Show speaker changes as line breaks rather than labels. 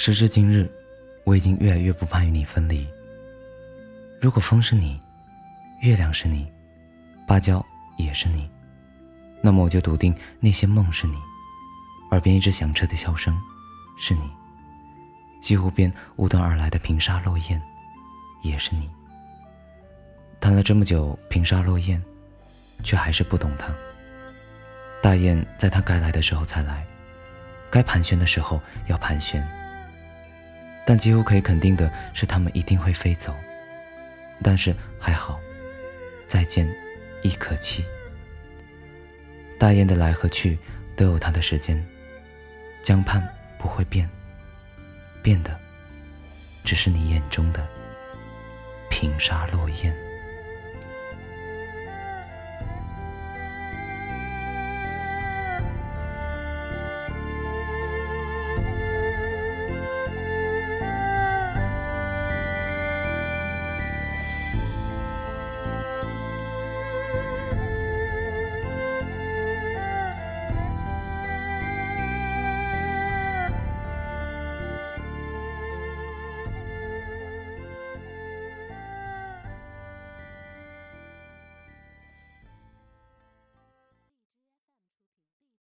时至今日，我已经越来越不怕与你分离。如果风是你，月亮是你，芭蕉也是你，那么我就笃定那些梦是你，耳边一直响彻的笑声是你，西湖边无端而来的平沙落雁也是你。谈了这么久平沙落雁，却还是不懂它。大雁在它该来的时候才来，该盘旋的时候要盘旋。但几乎可以肯定的是，它们一定会飞走。但是还好，再见，亦可期。大雁的来和去都有它的时间，江畔不会变，变的只是你眼中的平沙落雁。